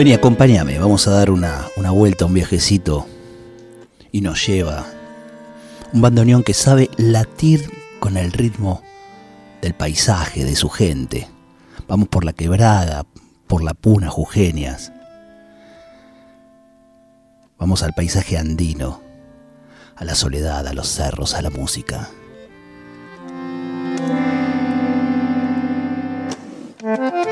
Vení, acompáñame, vamos a dar una, una vuelta, un viajecito. Y nos lleva un bandoneón que sabe latir con el ritmo del paisaje, de su gente. Vamos por la quebrada, por la puna Jujeñas. Vamos al paisaje andino, a la soledad, a los cerros, a la música.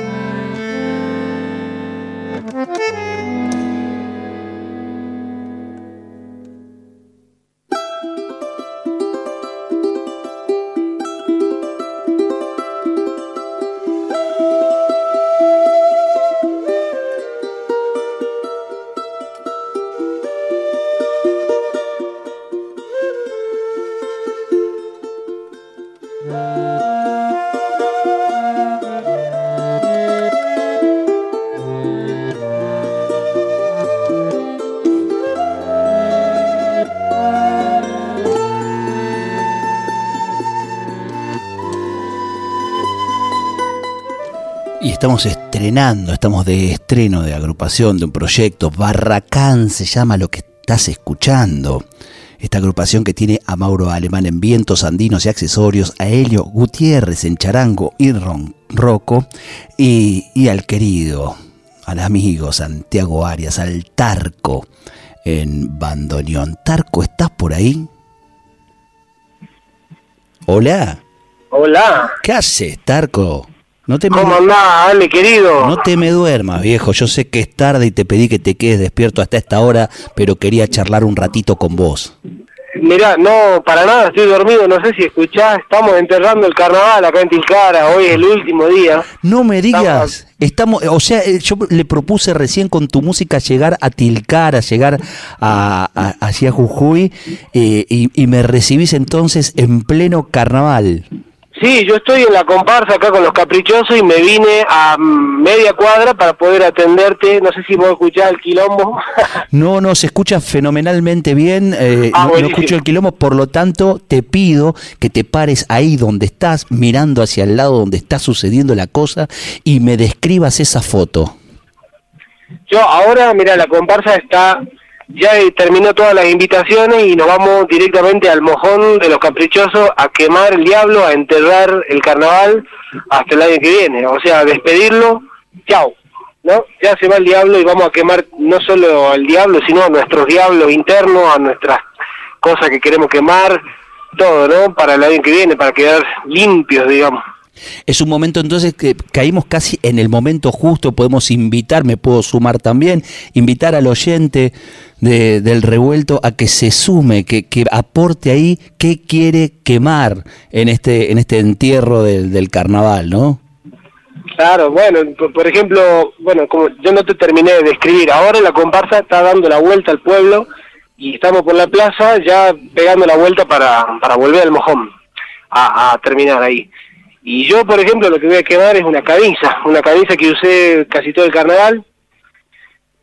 estamos estrenando, estamos de estreno de agrupación, de un proyecto. Barracán se llama lo que estás escuchando. Esta agrupación que tiene a Mauro Alemán en vientos andinos y accesorios, a Helio Gutiérrez en charango y roco, y, y al querido, al amigo Santiago Arias, al Tarco en bandoneón. Tarco, ¿estás por ahí? Hola. Hola. ¿Qué haces, Tarco? No te ¿Cómo andás, Ale, querido? No te me duermas, viejo. Yo sé que es tarde y te pedí que te quedes despierto hasta esta hora, pero quería charlar un ratito con vos. Mirá, no, para nada, estoy dormido, no sé si escuchás, estamos enterrando el carnaval acá en Tilcara, hoy es el último día. No me digas, estamos, o sea, eh, yo le propuse recién con tu música llegar a Tilcara, llegar a, hacia Jujuy, eh, y, y me recibís entonces en pleno carnaval. Sí, yo estoy en la comparsa acá con los caprichosos y me vine a media cuadra para poder atenderte. No sé si vos escuchás el quilombo. no, no, se escucha fenomenalmente bien. Eh, ah, no, escucho el quilombo, por lo tanto te pido que te pares ahí donde estás, mirando hacia el lado donde está sucediendo la cosa y me describas esa foto. Yo ahora, mira, la comparsa está ya terminó todas las invitaciones y nos vamos directamente al mojón de los caprichosos a quemar el diablo, a enterrar el carnaval hasta el año que viene. O sea, despedirlo, chao. ¿no? Ya se va el diablo y vamos a quemar no solo al diablo, sino a nuestros diablos internos, a nuestras cosas que queremos quemar, todo, ¿no? Para el año que viene, para quedar limpios, digamos. Es un momento entonces que caímos casi en el momento justo, podemos invitar, me puedo sumar también, invitar al oyente del revuelto a que se sume, que, que aporte ahí qué quiere quemar en este, en este entierro del, carnaval, ¿no? Claro, bueno, por ejemplo, bueno, como yo no te terminé de describir, ahora la comparsa está dando la vuelta al pueblo y estamos por la plaza ya pegando la vuelta para, para volver al mojón, a, a terminar ahí. Y yo, por ejemplo, lo que voy a quemar es una camisa, una camisa que usé casi todo el carnaval.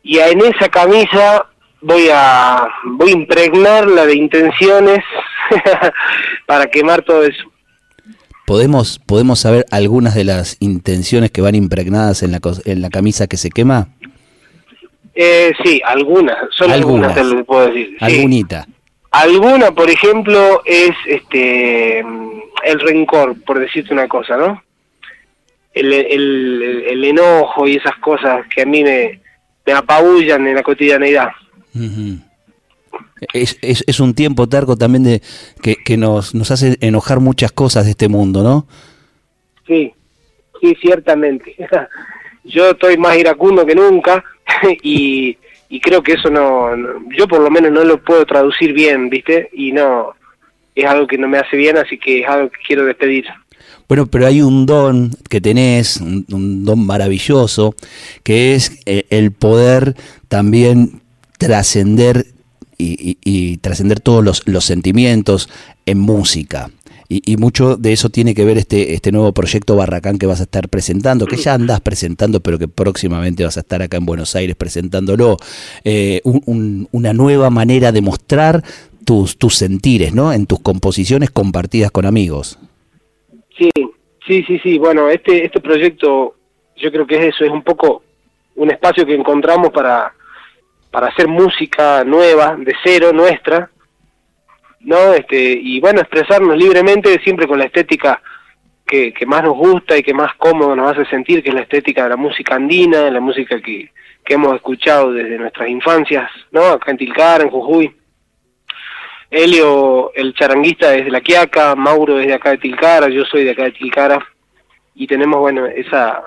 Y en esa camisa voy a, voy a impregnarla de intenciones para quemar todo eso. ¿Podemos, ¿Podemos saber algunas de las intenciones que van impregnadas en la, en la camisa que se quema? Eh, sí, algunas, son algunas, te lo puedo decir. Algunita. Alguna, por ejemplo, es este el rencor, por decirte una cosa, ¿no? El, el, enojo y esas cosas que a mí me, me apabullan en la cotidianeidad. es, es, es, un tiempo, Tarco, también de que, que nos, nos hace enojar muchas cosas de este mundo, ¿no? Sí, sí, ciertamente. Yo estoy más iracundo que nunca y, y creo que eso no, yo por lo menos no lo puedo traducir bien, ¿viste? Y no, es algo que no me hace bien, así que es algo que quiero despedir. Bueno, pero hay un don que tenés, un, don maravilloso, que es eh, el poder también trascender y, trascender todos los, sentimientos en música. Y, mucho de eso tiene que ver este, este nuevo proyecto Barracán que vas a estar presentando, que ya andas presentando, pero que próximamente vas a estar acá en Buenos Aires presentándolo. Eh, una nueva manera de mostrar tus, tus sentires, ¿no? En tus composiciones compartidas con amigos. Sí, sí, sí, sí. Bueno, este, este proyecto yo creo que es eso, es un poco un espacio que encontramos para, para hacer música nueva, de cero, nuestra, ¿no? Este, y bueno, expresarnos libremente, siempre con la estética que, que más nos gusta y que más cómodo nos hace sentir, que es la estética de la música andina, la música que, que hemos escuchado desde nuestras infancias, ¿no? Acá en Tilcara, en Jujuy. Helio, el charanguista desde La Quiaca, Mauro desde acá de Tilcara, yo soy de acá de Tilcara, y tenemos, bueno, esa,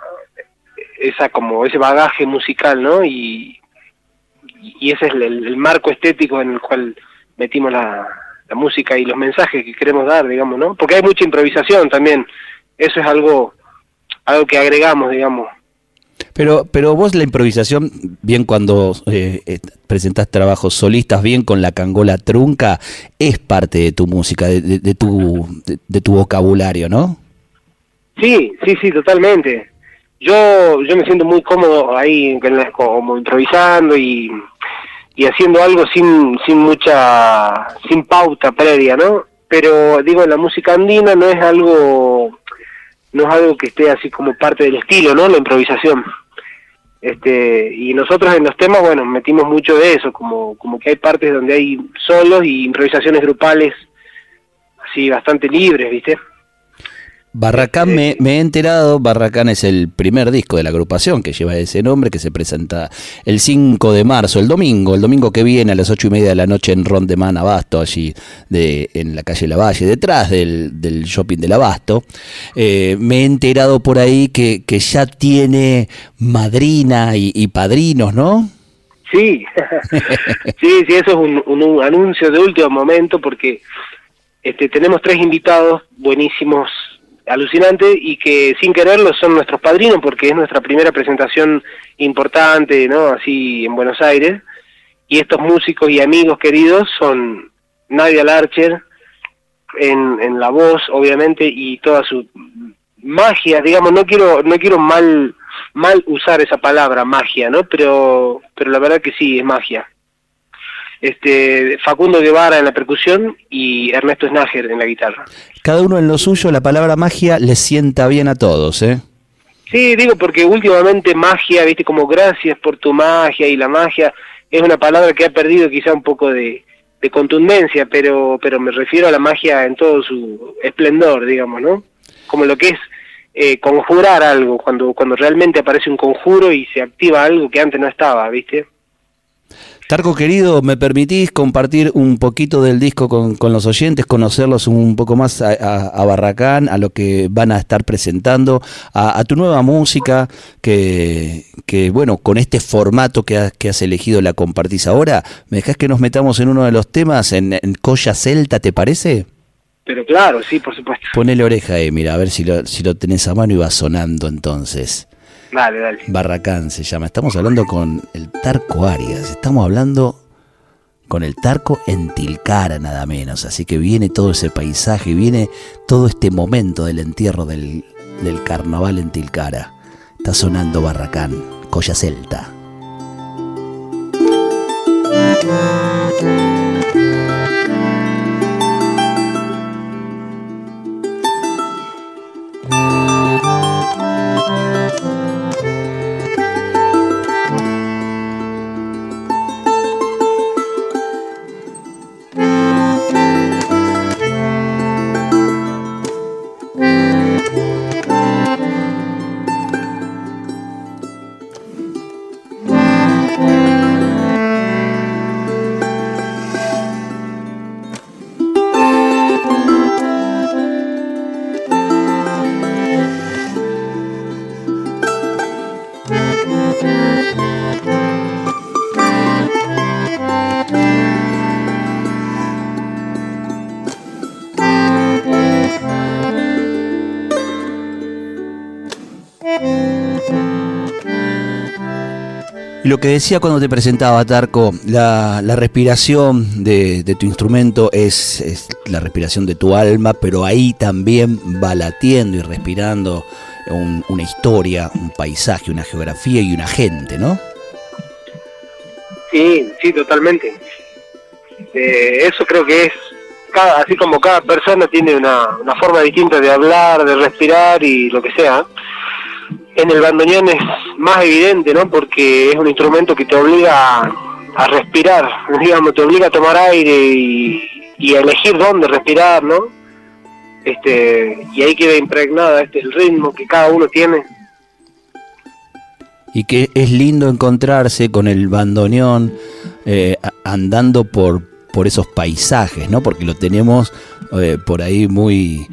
esa como ese bagaje musical, ¿no? Y, ese es el, marco estético en el cual metimos la, la música y los mensajes que queremos dar, digamos, ¿no? Porque hay mucha improvisación también, eso es algo, algo que agregamos, digamos, pero, pero vos la improvisación, bien cuando eh, eh, presentás trabajos solistas, bien con la cangola trunca, es parte de tu música, de, tu, de, tu vocabulario, ¿no? Sí, sí, sí, totalmente. Yo, yo me siento muy cómodo ahí, como improvisando y, y haciendo algo sin, sin mucha, sin pauta previa, ¿no? Pero digo, la música andina no es algo no es algo que esté así como parte del estilo, ¿no? La improvisación. Este, y nosotros en los temas, bueno, metimos mucho de eso, como, como que hay partes donde hay solos y improvisaciones grupales así bastante libres, ¿viste? Barracán me, he enterado, Barracán es el primer disco de la agrupación que lleva ese nombre, que se presenta el 5 de marzo, el domingo, el domingo que viene a las 8 y media de la noche en Rondeman Abasto, allí de, en la calle Lavalle, detrás del, del shopping del Abasto. Eh, me he enterado por ahí que, que ya tiene madrina y, padrinos, ¿no? Sí, sí, sí, eso es un, un, anuncio de último momento porque este, tenemos tres invitados buenísimos alucinante y que sin quererlo son nuestros padrinos porque es nuestra primera presentación importante, ¿no? Así en Buenos Aires. Y estos músicos y amigos queridos son Nadia Larcher en, en la voz, obviamente, y toda su magia, digamos, no quiero no quiero mal mal usar esa palabra magia, ¿no? Pero pero la verdad que sí es magia este, Facundo Guevara en la percusión y Ernesto Snager en la guitarra. Cada uno en lo suyo, la palabra magia le sienta bien a todos, ¿eh? Sí, digo porque últimamente magia, viste, como gracias por tu magia y la magia es una palabra que ha perdido quizá un poco de, contundencia, pero, pero me refiero a la magia en todo su esplendor, digamos, ¿no? Como lo que es eh, conjurar algo, cuando, cuando realmente aparece un conjuro y se activa algo que antes no estaba, ¿viste? Tarco querido, ¿me permitís compartir un poquito del disco con, los oyentes, conocerlos un poco más a, Barracán, a lo que van a estar presentando, a, tu nueva música, que, que, bueno, con este formato que, has elegido la compartís ahora? ¿Me dejás que nos metamos en uno de los temas, en, en Colla Celta, te parece? Pero claro, sí, por supuesto. Ponele oreja ahí, mira, a ver si lo, si lo tenés a mano y va sonando entonces. Dale, dale. Barracán se llama. Estamos hablando con el Tarco Arias. Estamos hablando con el Tarco en Tilcara, nada menos. Así que viene todo ese paisaje, viene todo este momento del entierro del, del carnaval en Tilcara. Está sonando Barracán, Colla Celta. Lo que decía cuando te presentaba, Tarco, la, respiración de, tu instrumento es, la respiración de tu alma, pero ahí también va latiendo y respirando una historia, un paisaje, una geografía y una gente, ¿no? Sí, sí, totalmente. Eh, eso creo que es, cada, así como cada persona tiene una, una forma distinta de hablar, de respirar y lo que sea en el bandoneón es más evidente, ¿no? Porque es un instrumento que te obliga a, respirar, digamos, te obliga a tomar aire y, a elegir dónde respirar, ¿no? Este, y ahí queda impregnada este, el ritmo que cada uno tiene. Y que es lindo encontrarse con el bandoneón eh, andando por, por esos paisajes, ¿no? Porque lo tenemos eh, por ahí muy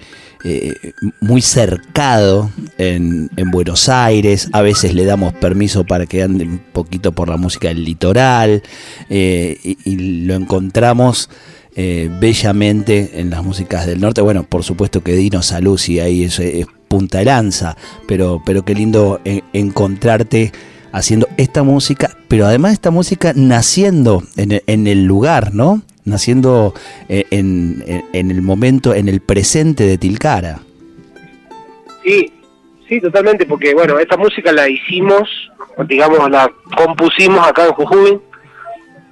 eh, muy cercado en, Buenos Aires, a veces le damos permiso para que ande un poquito por la música del litoral eh, y, lo encontramos eh, bellamente en las músicas del norte. Bueno, por supuesto que Dino y ahí es, punta de lanza, pero, pero qué lindo encontrarte haciendo esta música, pero además esta música naciendo en, en el lugar, ¿no? Naciendo eh, en, el momento, en el presente de Tilcara. Sí, sí, totalmente, porque bueno, esta música la hicimos, digamos, la compusimos acá en Jujuy,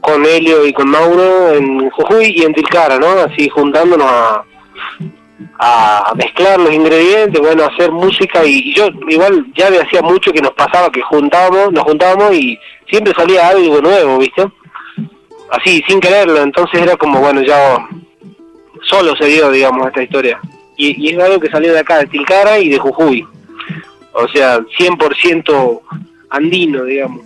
con Helio y con Mauro en Jujuy y en Tilcara, ¿no? Así juntándonos a, a mezclar los ingredientes, bueno, hacer música y, yo igual ya me hacía mucho que nos pasaba que juntábamos, nos juntábamos y siempre salía algo nuevo, ¿viste? Así, sin quererlo, entonces era como, bueno, ya solo se dio, digamos, esta historia. Y, es algo que salió de acá, de Tilcara y de Jujuy. O sea, 100% andino, digamos.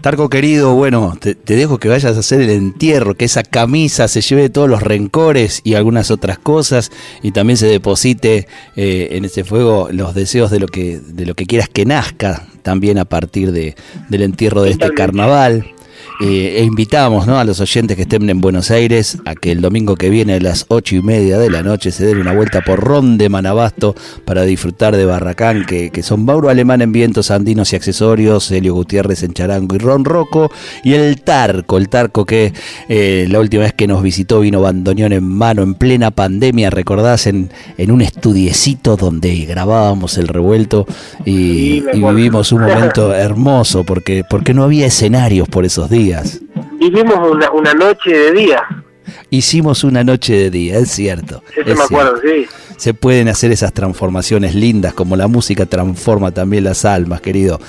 Tarco querido, bueno, te, dejo que vayas a hacer el entierro, que esa camisa se lleve todos los rencores y algunas otras cosas y también se deposite eh, en ese fuego los deseos de lo que de lo que quieras que nazca también a partir de, del entierro de este carnaval. Eh, e invitamos ¿no? a los oyentes que estén en Buenos Aires a que el domingo que viene a las ocho y media de la noche se den una vuelta por Ron de Manabasto para disfrutar de Barracán, que, son Mauro Alemán en vientos andinos y accesorios, Helio Gutiérrez en charango y Ron Roco, y el Tarco, el Tarco que eh, la última vez que nos visitó vino bandoneón en mano en plena pandemia, recordás, en, en un estudiecito donde grabábamos el revuelto y, vivimos un momento hermoso porque, porque no había escenarios por esos días. Vivimos una, noche de día. Hicimos una noche de día, es cierto. Eso me acuerdo, sí. Se pueden hacer esas transformaciones lindas, como la música transforma también las almas, querido.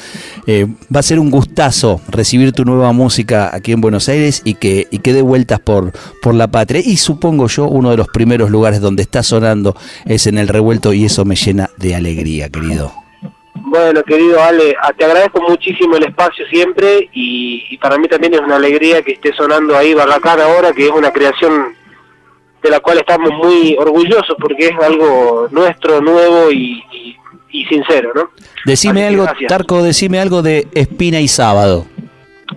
Eh, va a ser un gustazo recibir tu nueva música aquí en Buenos Aires y que, y que dé vueltas por, por la patria. Y supongo yo, uno de los primeros lugares donde está sonando es en el revuelto y eso me llena de alegría, querido. Bueno, querido Ale, te agradezco muchísimo el espacio siempre y, para mí también es una alegría que esté sonando ahí Barracán ahora, que es una creación de la cual estamos muy orgullosos porque es algo nuestro, nuevo y, sincero, ¿no? Decime algo, Tarco, decime algo de Espina y Sábado.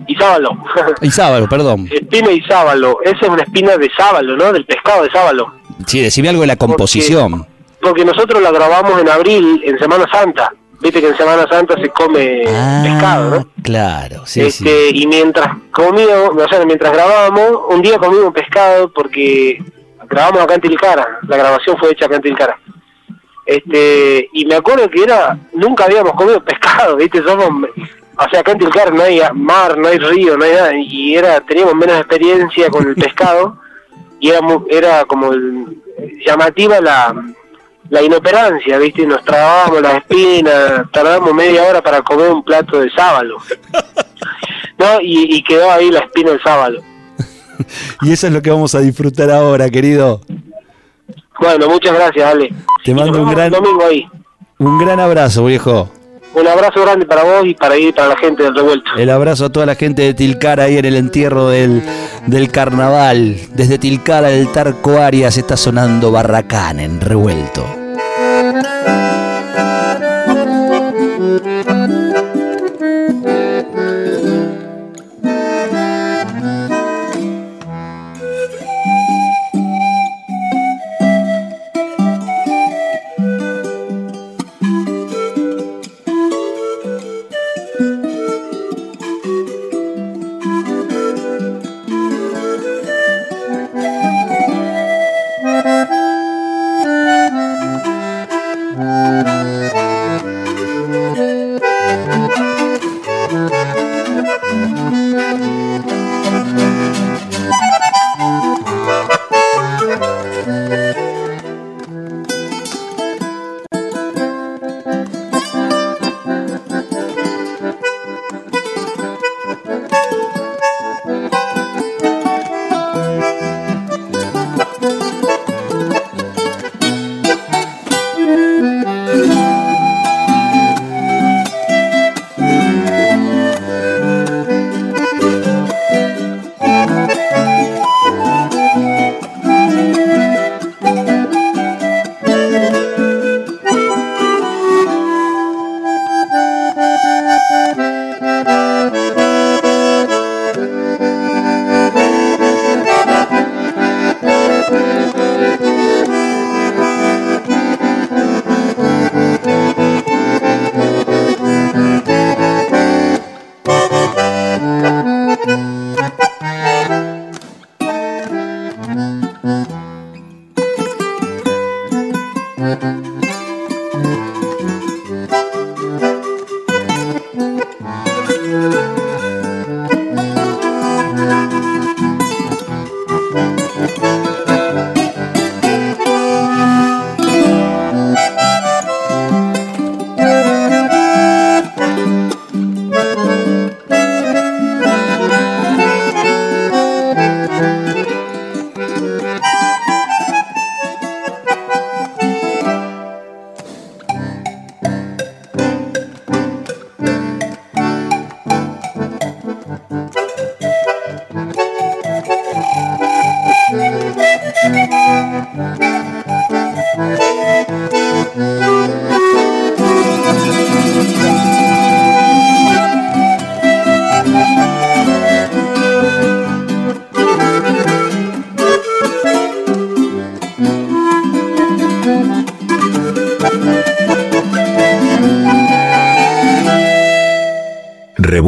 Y sábalo. Y sábalo, perdón. Espina y sábalo. Esa es una espina de sábalo, ¿no? Del pescado de sábalo. Sí, decime algo de la composición. porque nosotros la grabamos en abril, en Semana Santa. Viste que en Semana Santa se come ah, pescado, ¿no? Claro, sí, este, Y mientras comíamos, o sea, mientras grabábamos, un día comimos pescado porque grabamos acá en Tilcara, la grabación fue hecha acá en Tilcara. Este, y me acuerdo que era, nunca habíamos comido pescado, viste, somos, o sea, acá en Tilcara no hay mar, no hay río, no hay nada, y era, teníamos menos experiencia con el pescado, y era, era como llamativa la, la inoperancia, ¿viste? Nos trabábamos la espina, tardamos media hora para comer un plato de sábalo. ¿No? Y, quedó ahí la espina del sábalo. y eso es lo que vamos a disfrutar ahora, querido. Bueno, muchas gracias, Ale. Te mando un gran ahí. Un gran abrazo, viejo. Un abrazo grande para vos y para ir para la gente del revuelto. El abrazo a toda la gente de Tilcara ahí en el entierro del, del carnaval. Desde Tilcara, el Tarco Arias está sonando Barracán en revuelto.